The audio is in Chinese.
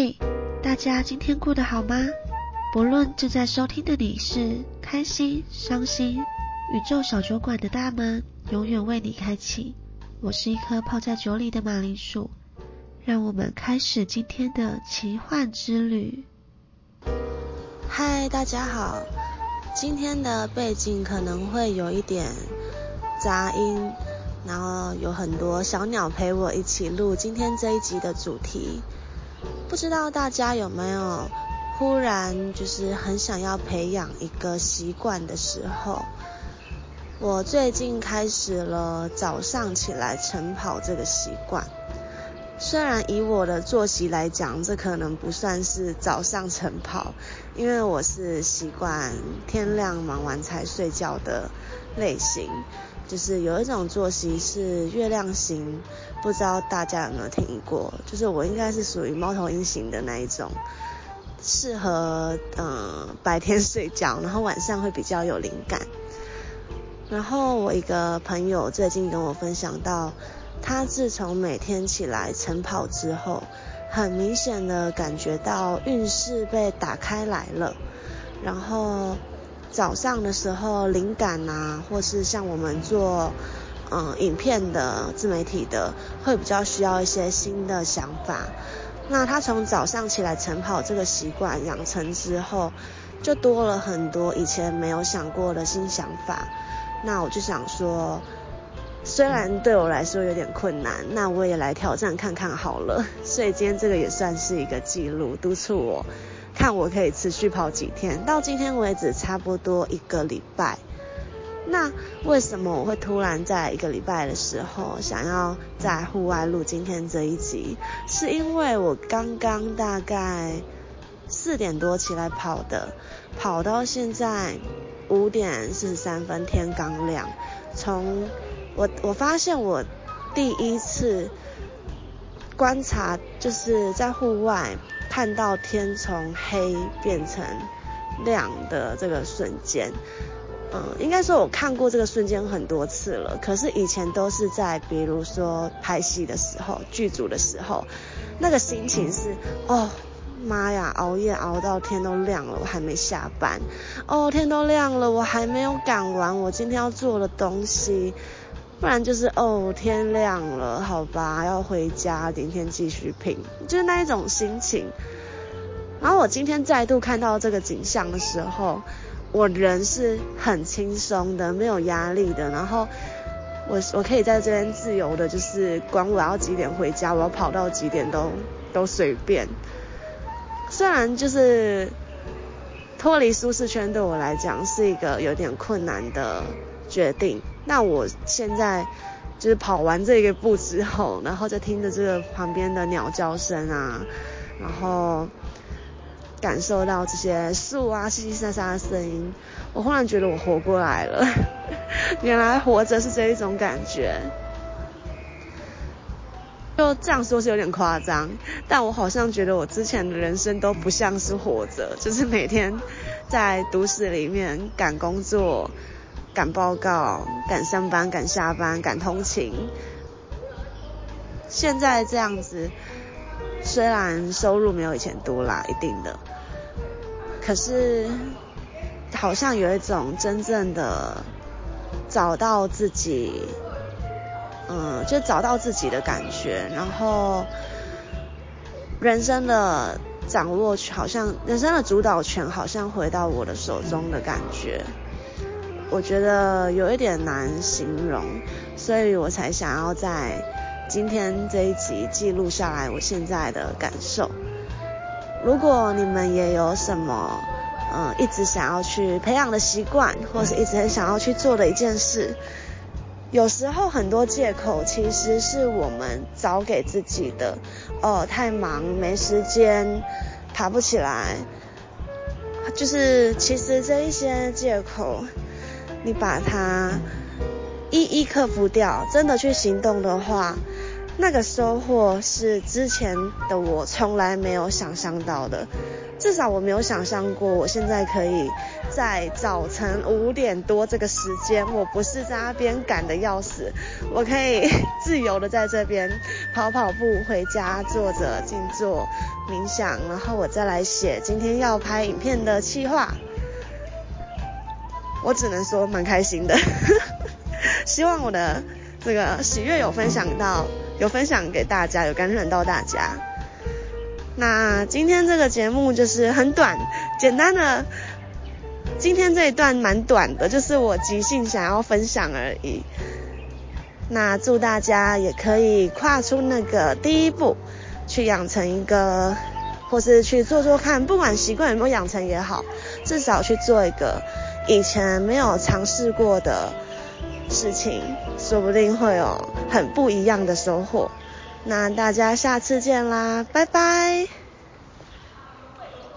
嘿，大家今天过得好吗？不论正在收听的你是开心、伤心，宇宙小酒馆的大门永远为你开启。我是一颗泡在酒里的马铃薯，让我们开始今天的奇幻之旅。嗨，大家好，今天的背景可能会有一点杂音，然后有很多小鸟陪我一起录今天这一集的主题。不知道大家有没有忽然就是很想要培养一个习惯的时候？我最近开始了早上起来晨跑这个习惯。虽然以我的作息来讲，这可能不算是早上晨跑，因为我是习惯天亮忙完才睡觉的类型。就是有一种作息是月亮型，不知道大家有没有听过？就是我应该是属于猫头鹰型的那一种，适合嗯白天睡觉，然后晚上会比较有灵感。然后我一个朋友最近跟我分享到，他自从每天起来晨跑之后，很明显的感觉到运势被打开来了，然后。早上的时候，灵感啊，或是像我们做嗯影片的自媒体的，会比较需要一些新的想法。那他从早上起来晨跑这个习惯养成之后，就多了很多以前没有想过的新想法。那我就想说，虽然对我来说有点困难，那我也来挑战看看好了。所以今天这个也算是一个记录，督促我。看我可以持续跑几天，到今天为止差不多一个礼拜。那为什么我会突然在一个礼拜的时候想要在户外录今天这一集？是因为我刚刚大概四点多起来跑的，跑到现在五点四十三分，天刚亮。从我我发现我第一次观察就是在户外。看到天从黑变成亮的这个瞬间，嗯，应该说我看过这个瞬间很多次了。可是以前都是在比如说拍戏的时候、剧组的时候，那个心情是哦妈呀，熬夜熬到天都亮了，我还没下班。哦，天都亮了，我还没有赶完我今天要做的东西。不然就是哦，天亮了，好吧，要回家，明天继续拼，就是那一种心情。然后我今天再度看到这个景象的时候，我人是很轻松的，没有压力的。然后我我可以在这边自由的，就是管我要几点回家，我要跑到几点都都随便。虽然就是脱离舒适圈对我来讲是一个有点困难的决定。那我现在就是跑完这个步之后，然后再听着这个旁边的鸟叫声啊，然后感受到这些树啊淅淅沙沙的声音，我忽然觉得我活过来了。原来活着是这一种感觉。就这样说是有点夸张，但我好像觉得我之前的人生都不像是活着，就是每天在都市里面赶工作。赶报告，赶上班，赶下班，赶通勤。现在这样子，虽然收入没有以前多啦，一定的，可是好像有一种真正的找到自己，嗯，就找到自己的感觉。然后，人生的掌握，好像人生的主导权，好像回到我的手中的感觉。我觉得有一点难形容，所以我才想要在今天这一集记录下来我现在的感受。如果你们也有什么，嗯，一直想要去培养的习惯，或是一直很想要去做的一件事，有时候很多借口其实是我们找给自己的，哦，太忙没时间，爬不起来，就是其实这一些借口。你把它一一克服掉，真的去行动的话，那个收获是之前的我从来没有想象到的。至少我没有想象过，我现在可以在早晨五点多这个时间，我不是在那边赶的要死，我可以自由的在这边跑跑步，回家坐着静坐，冥想，然后我再来写今天要拍影片的计划。我只能说蛮开心的，希望我的这个喜悦有分享到，有分享给大家，有感染到大家。那今天这个节目就是很短，简单的。今天这一段蛮短的，就是我即兴想要分享而已。那祝大家也可以跨出那个第一步，去养成一个，或是去做做看，不管习惯有没有养成也好，至少去做一个以前没有尝试过的事情，说不定会有很不一样的收获。那大家下次见啦，拜拜。